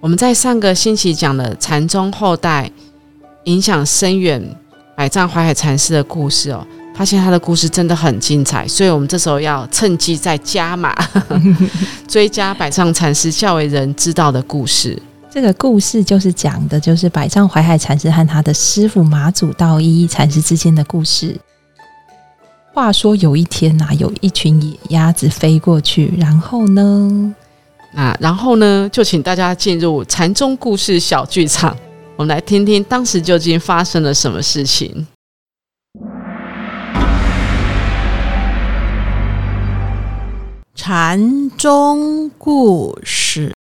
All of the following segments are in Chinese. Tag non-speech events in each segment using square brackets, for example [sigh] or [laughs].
我们在上个星期讲了禅宗后代影响深远百丈怀海禅师的故事哦，发现他的故事真的很精彩，所以我们这时候要趁机再加码，[laughs] 追加百丈禅师较为人知道的故事。这个故事就是讲的，就是百丈怀海禅师和他的师傅马祖道一禅师之间的故事。话说有一天呐，有一群野鸭子飞过去，然后呢？啊，然后呢，就请大家进入禅宗故事小剧场，我们来听听当时究竟发生了什么事情。禅宗故事。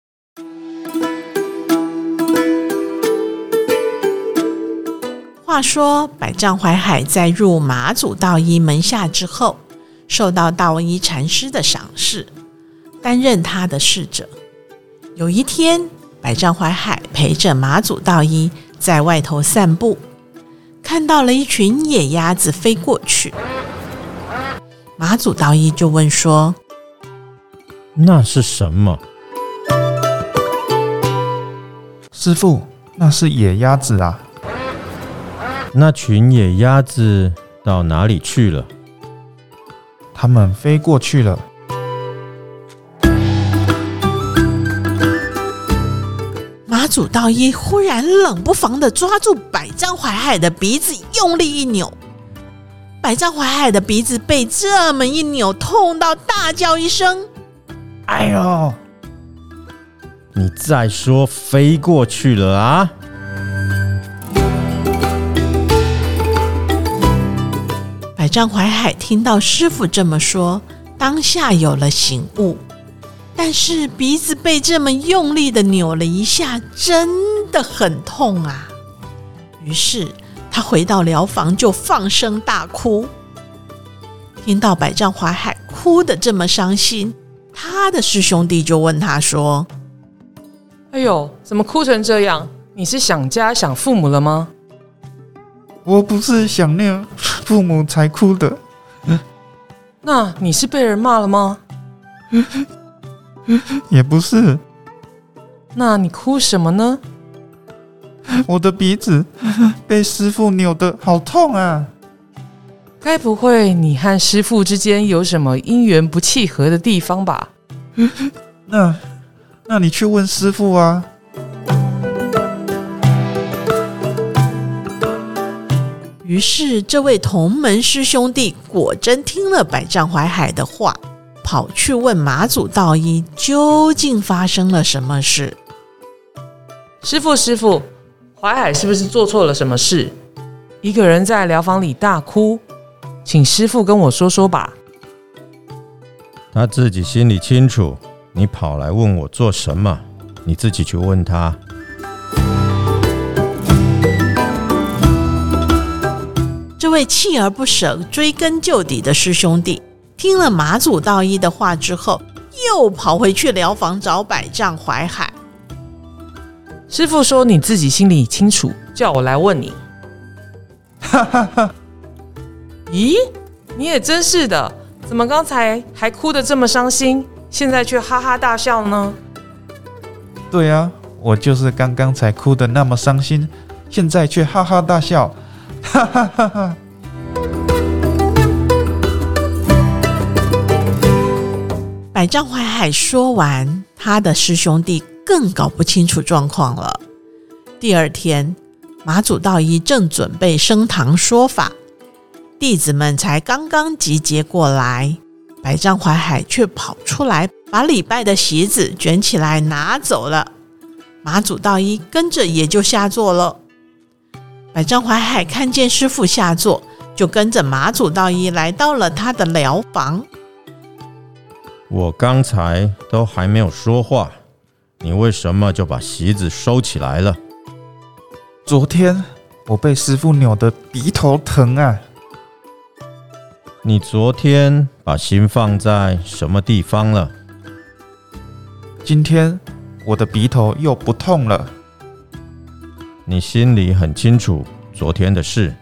话说，百丈怀海在入马祖道一门下之后，受到道一禅师的赏识。担任他的侍者。有一天，百丈怀海陪着马祖道一在外头散步，看到了一群野鸭子飞过去。马祖道一就问说：“那是什么？”师傅，那是野鸭子啊。那群野鸭子到哪里去了？它们飞过去了。马祖道一忽然冷不防的抓住百丈怀海的鼻子，用力一扭，百丈怀海的鼻子被这么一扭，痛到大叫一声：“哎呦！”你再说飞过去了啊！百丈怀海听到师傅这么说，当下有了醒悟。但是鼻子被这么用力的扭了一下，真的很痛啊！于是他回到疗房就放声大哭。听到百丈怀海哭得这么伤心，他的师兄弟就问他说：“哎呦，怎么哭成这样？你是想家想父母了吗？”“我不是想念父母才哭的。”“那你是被人骂了吗？” [laughs] 也不是，那你哭什么呢？我的鼻子 [laughs] 被师傅扭的好痛啊！该不会你和师傅之间有什么姻缘不契合的地方吧？[laughs] 那，那你去问师傅啊。于是，这位同门师兄弟果真听了百丈怀海的话。跑去问马祖道一，究竟发生了什么事？师傅，师傅，淮海是不是做错了什么事？一个人在疗房里大哭，请师傅跟我说说吧。他自己心里清楚，你跑来问我做什么？你自己去问他。这位锲而不舍、追根究底的师兄弟。听了马祖道一的话之后，又跑回去疗房找百丈怀海师傅说：“你自己心里清楚，叫我来问你。”哈哈哈！咦，你也真是的，怎么刚才还哭得这么伤心，现在却哈哈大笑呢？对啊，我就是刚刚才哭得那么伤心，现在却哈哈大笑，哈哈哈哈！百丈怀海说完，他的师兄弟更搞不清楚状况了。第二天，马祖道一正准备升堂说法，弟子们才刚刚集结过来，百丈怀海却跑出来，把礼拜的席子卷起来拿走了。马祖道一跟着也就下座了。百丈怀海看见师傅下座，就跟着马祖道一来到了他的疗房。我刚才都还没有说话，你为什么就把席子收起来了？昨天我被师傅扭得鼻头疼啊！你昨天把心放在什么地方了？今天我的鼻头又不痛了。你心里很清楚昨天的事。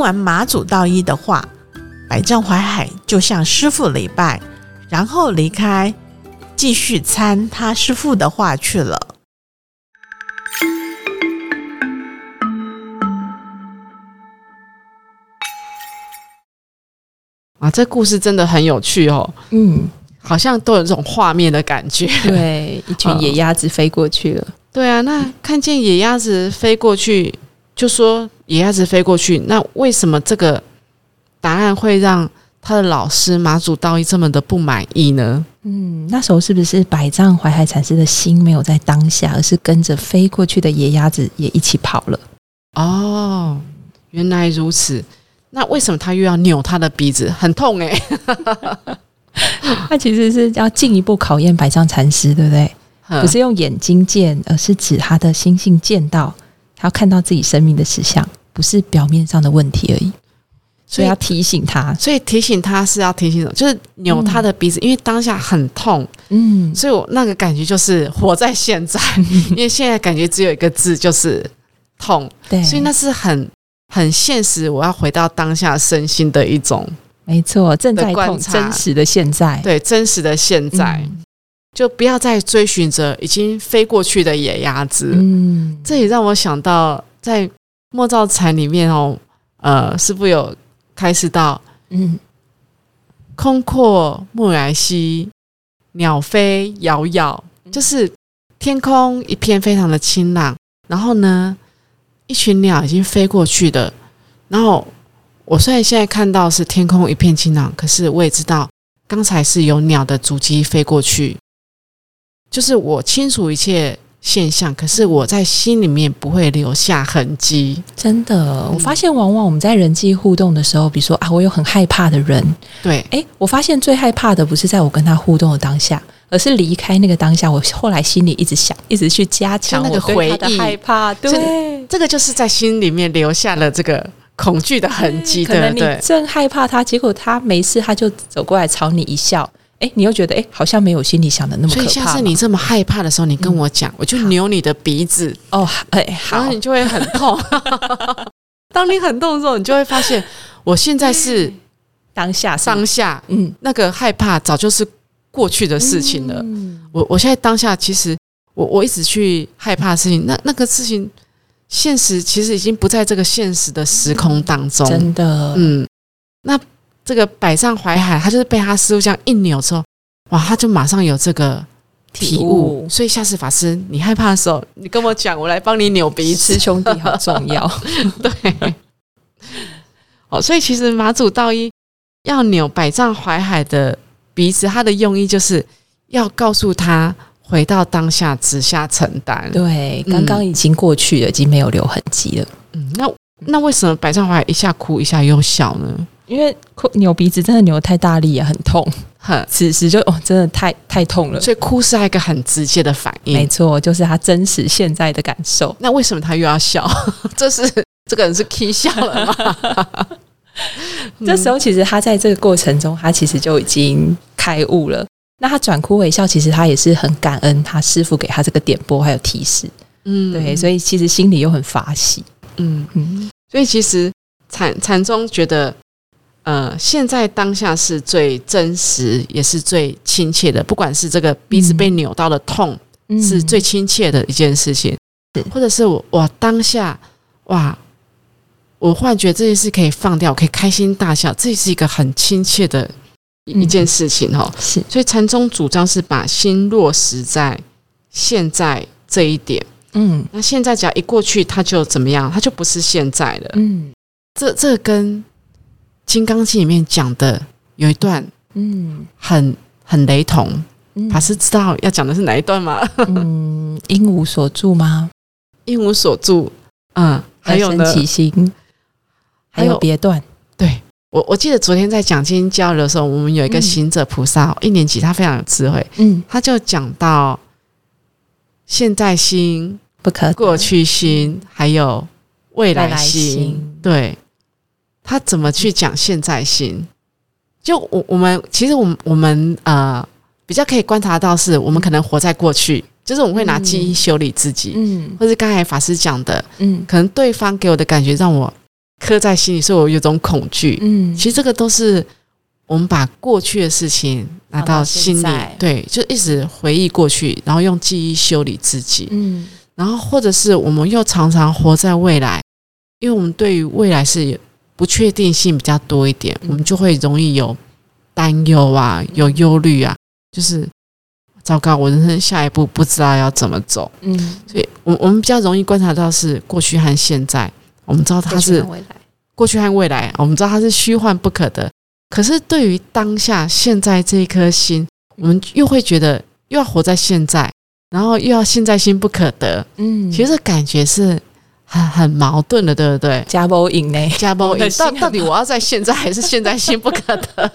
完马祖道一的话，百丈怀海就向师傅礼拜，然后离开，继续参他师傅的话去了。啊，这故事真的很有趣哦，嗯，好像都有这种画面的感觉。对，一群野鸭子飞过去了。[laughs] 对啊，那看见野鸭子飞过去，就说野鸭子飞过去，那为什么这个答案会让他的老师马祖道一这么的不满意呢？嗯，那时候是不是百丈怀海禅师的心没有在当下，而是跟着飞过去的野鸭子也一起跑了？哦，原来如此。那为什么他又要扭他的鼻子？很痛诶、[laughs] 他其实是要进一步考验百丈禅师，对不对？嗯不是用眼睛见，而是指他的心性见到，他要看到自己生命的实相，不是表面上的问题而已。所以要提醒他，所以提醒他是要提醒什么？就是扭他的鼻子，因为当下很痛，嗯，所以我那个感觉就是活在现在，[laughs] 因为现在感觉只有一个字，就是痛，对，所以那是很很现实，我要回到当下身心的一种没错，正在观察。真实的现在，对真实的现在，嗯。就不要再追寻着已经飞过去的野鸭子。嗯，这也让我想到在莫造禅里面哦，呃，师傅有开始到嗯。空阔木来兮，鸟飞遥遥，就是天空一片非常的清朗，然后呢，一群鸟已经飞过去的，然后我虽然现在看到是天空一片清朗，可是我也知道刚才是有鸟的足迹飞过去，就是我清楚一切现象，可是我在心里面不会留下痕迹。真的，我发现往往我们在人际互动的时候，比如说啊，我有很害怕的人，对，诶，我发现最害怕的不是在我跟他互动的当下，而是离开那个当下。我后来心里一直想，一直去加强那个回忆害怕，对。这个就是在心里面留下了这个恐惧的痕迹，可能你？正害怕他，结果他没事，他就走过来朝你一笑，诶，你又觉得诶，好像没有心里想的那么可怕所以。下次你这么害怕的时候，你跟我讲，我就扭你的鼻子，哦，哎，好然后，你就会很痛。[laughs] 当你很痛的时候，你就会发现，我现在是当下是当下嗯那个害怕，早就是过去的事情了。嗯我我现在当下，其实我我一直去害怕的事情，那那个事情，现实其实已经不在这个现实的时空当中。真的，嗯，那这个百丈怀海，他就是被他师傅这样一扭之后，哇，他就马上有这个体体悟。所以下次法师，你害怕的时候，你跟我讲，我来帮你扭鼻子师。兄弟好 [laughs] 重要。对，哦，所以其实马祖道一要扭百丈怀海的鼻子，他的用意就是要告诉他回到当下，直下承担。对，嗯刚刚已经过去了，已经没有留痕迹了。嗯，那那为什么百丈怀海一下哭一下又笑呢？因为哭扭鼻子真的扭得太大力也很痛。哼，此时就哦，真的太太痛了。所以哭是他一个很直接的反应。没错，就是他真实现在的感受。那为什么他又要笑？[laughs] 这是这个人是 k 笑了吗？[laughs] 这时候其实他在这个过程中，他其实就已经开悟了。那他转哭为笑，其实他也是很感恩他师傅给他这个点拨还有提示。嗯对，所以其实心里又很法喜。嗯，嗯，所以其实禅禅宗觉得，呃，现在当下是最真实，也是最亲切的。不管是这个鼻子被扭到的痛，嗯是最亲切的一件事情，是或者是我我当下哇，我忽然觉得这件事可以放掉，我可以开心大笑，这是一个很亲切的一件事情哈、哦。是所以禅宗主张是把心落实在现在这一点。嗯那现在只要一过去，它就怎么样？它就不是现在了。嗯这这跟《金刚经》里面讲的有一段嗯很很雷同。嗯法师知道要讲的是哪一段吗？嗯，因无所住吗？应无所住，嗯，还有呢，起心，还还有有别段。对，我我记得昨天在讲经交流的时候，我们有一个嗯行者菩萨，一年级，他非常有智慧，嗯，他就讲到现在心、不可过去心，还有未来。心对，他怎么去讲现在心？就我我们其实我们我们呃比较可以观察到，是我们可能活在过去，就是我们会拿记忆修理自己，嗯。或是刚才法师讲的，嗯。可能对方给我的感觉让我刻在心里，所以我有种恐惧。嗯，其实这个都是我们把过去的事情拿到心里对，就一直回忆过去，然后用记忆修理自己，嗯。然后或者是我们又常常活在未来，因为我们对于未来是不确定性比较多一点，嗯。我们就会容易有担忧啊，有忧虑啊，就是糟糕，我人生下一步不知道要怎么走，嗯，所以我我们比较容易观察到是过去和现在，我们知道它是过去和未来，我们知道它是虚幻不可得。可是对于当下现在这一颗心，我们又会觉得又要活在现在，然后又要现在心不可得。嗯，其实感觉是很很矛盾的，对不对？加波赢呢，加包我的心很到到底我要在现在还是现在心不可得？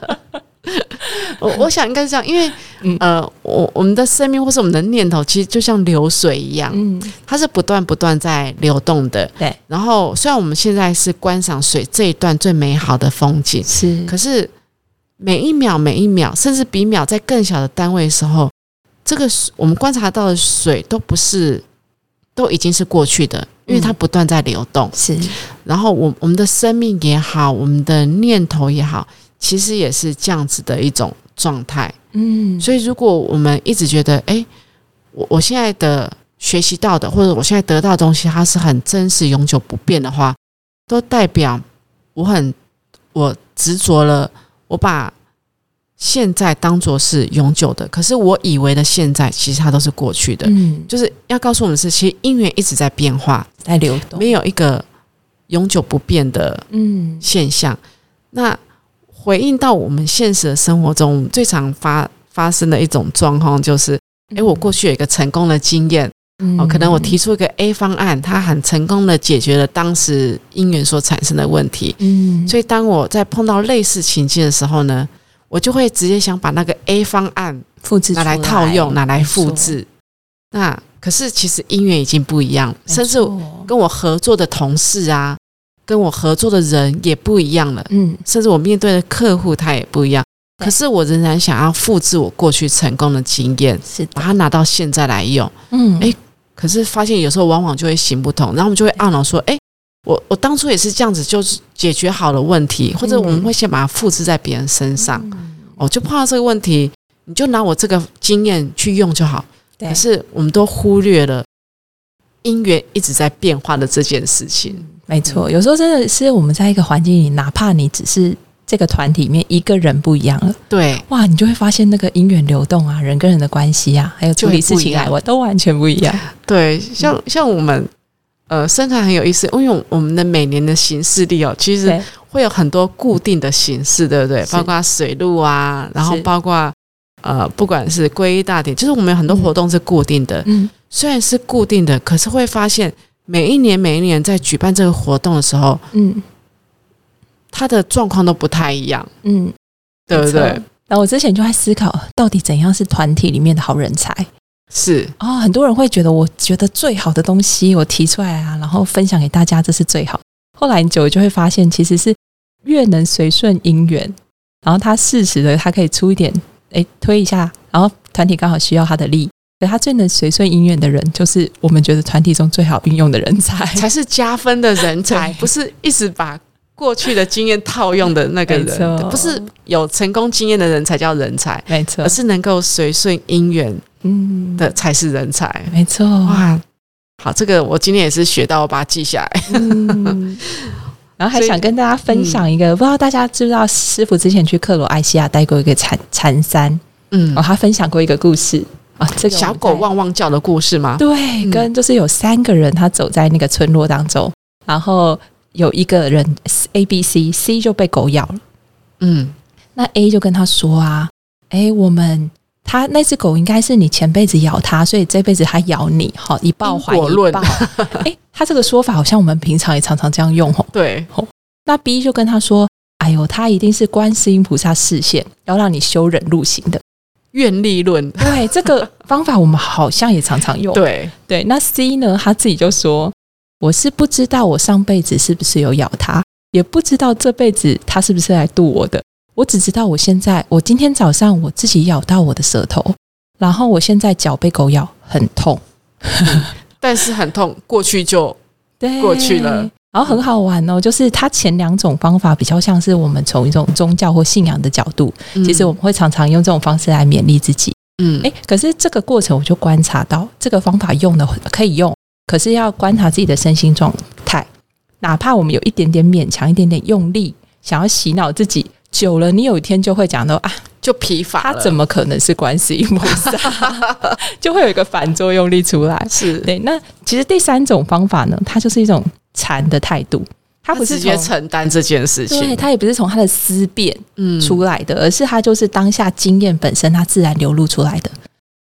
[laughs] 我我想应该是这样，因为、嗯呃，我我们的生命或是我们的念头，其实就像流水一样，嗯，它是不断不断在流动的。对，然后虽然我们现在是观赏水这一段最美好的风景，是，可是每一秒每一秒，甚至比秒在更小的单位的时候，这个水我们观察到的水都不是都已经是过去的，因为它不断在流动。是，然后我我们的生命也好，我们的念头也好，其实也是这样子的一种状态。嗯，所以，如果我们一直觉得，哎，我我现在的学习到的，或者我现在得到的东西，它是很真实、永久不变的话，都代表我很我执着了，我把现在当做是永久的，可是我以为的现在，其实它都是过去的。嗯，就是要告诉我们是，其实因缘一直在变化，在流动，没有一个永久不变的嗯，现象。那回应到我们现实的生活中最常发发生的一种状况，就是，诶，我过去有一个成功的经验，嗯哦，可能我提出一个 A 方案，它很成功的解决了当时因缘所产生的问题。嗯，所以当我在碰到类似情境的时候呢，我就会直接想把那个 A 方案复制拿来套用，拿来复制。那可是其实因缘已经不一样，甚至跟我合作的同事啊，跟我合作的人也不一样了。嗯，甚至我面对的客户他也不一样。可是我仍然想要复制我过去成功的经验，是，把它拿到现在来用。嗯，诶可是发现有时候往往就会行不通，然后我们就会懊恼说：“诶，我我当初也是这样子，就是解决好了问题，或者我们会先把它复制在别人身上。嗯哦，就碰到这个问题，你就拿我这个经验去用就好。对可是我们都忽略了因缘一直在变化的这件事情。没错，有时候真的是我们在一个环境里，哪怕你只是这个团体里面一个人不一样了，对，哇，你就会发现那个因缘流动啊，人跟人的关系啊，还有处理事情来，就会不一样我都完全不一样。对，像像我们呃生团很有意思，因为我们的每年的形式力哦，其实，会有很多固定的形式，对不对？包括水路啊，然后包括呃，不管是皈依大典，就是我们有很多活动是固定的。嗯，虽然是固定的，可是会发现每一年每一年在举办这个活动的时候，嗯。它的状况都不太一样，嗯，对不对？然后我之前就在思考，到底怎样是团体里面的好人才是，哦？很多人会觉得，我觉得最好的东西我提出来啊，然后分享给大家，这是最好。后来你久了就会发现，其实是越能随顺因缘，然后他适时的，他可以出一点，哎，推一下，然后团体刚好需要他的力。所以他最能随顺因缘的人，就是我们觉得团体中最好运用的人才。才是加分的人才，[laughs] 不是一直把过去的经验套用的那个人，不是有成功经验的人才叫人才，没错。而，是能够随顺因缘嗯，的才是人才。没错，哇，好，这个我今天也是学到，我把它记下来。嗯，[laughs] 然后还想跟大家分享一个，不知道大家知不知道，师傅之前去克罗埃西亚待过一个禅禅山，嗯。哦，，他分享过一个故事。啊，这个小狗汪汪叫的故事吗？对，嗯。跟就是有三个人，他走在那个村落当中，然后有一个人 A、B、C、C 就被狗咬了，嗯，那 A 就跟他说啊，哎，我们。他那只狗应该是你前辈子咬它，所以这辈子它咬你，好一报还因果论一报。哎，他这个说法好像我们平常也常常这样用吼。对，那 B 就跟他说：“哎呦，他一定是观世音菩萨示现，要让你修忍入行的。愿力论，对，这个方法我们好像也常常用。对，对，那 C 呢？他自己就说：“我是不知道我上辈子是不是有咬他，也不知道这辈子他是不是来渡我的。我只知道我现在，我今天早上我自己咬到我的舌头，然后我现在脚被狗咬，很痛。[laughs] 但是很痛，过去就 [laughs] 对，过去了。然后很好玩哦，就是他前两种方法比较像是我们从一种宗教或信仰的角度，其实我们会常常用这种方式来勉励自己。嗯，诶，可是这个过程我就观察到，这个方法用的可以用，可是要观察自己的身心状态。哪怕我们有一点点勉强、一点点用力，想要洗脑自己，久了你有一天就会讲到啊，就疲乏他，怎么可能是观世音菩萨？[laughs] 就会有一个反作用力出来。是对，那其实第三种方法呢，它就是一种禅的态度，他不是直接承担这件事情对，情？它也不是从他的思辨嗯出来的，而是他就是当下经验本身，他自然流露出来的。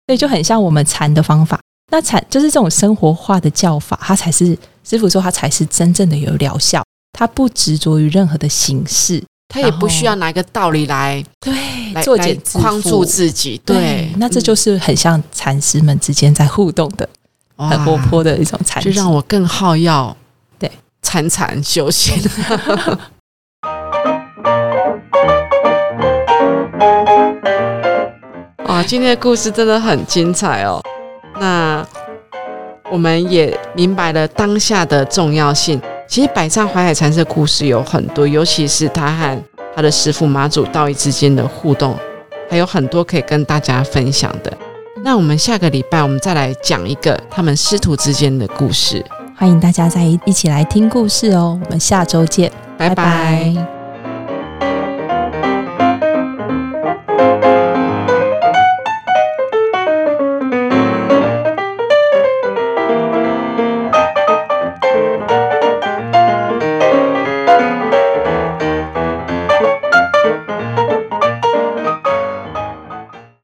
所以就很像我们禅的方法。那禅就是这种生活化的叫法，它才是师傅说它才是真正的有疗效。它不执着于任何的形式，它也不需要拿一个道理来对来来作茧框住。自己。对对，，那这就是很像禅师们之间在互动的，嗯很活哇泼的一种禅师。就让我更好要对禅禅修行。[laughs] 哇，今天的故事真的很精彩哦。那我们也明白了当下的重要性。其实百丈怀海禅师的故事有很多，尤其是他和他的师傅马祖道义之间的互动，还有很多可以跟大家分享的。那我们下个礼拜我们再来讲一个他们师徒之间的故事。欢迎大家再一起来听故事哦。我们下周见，拜拜拜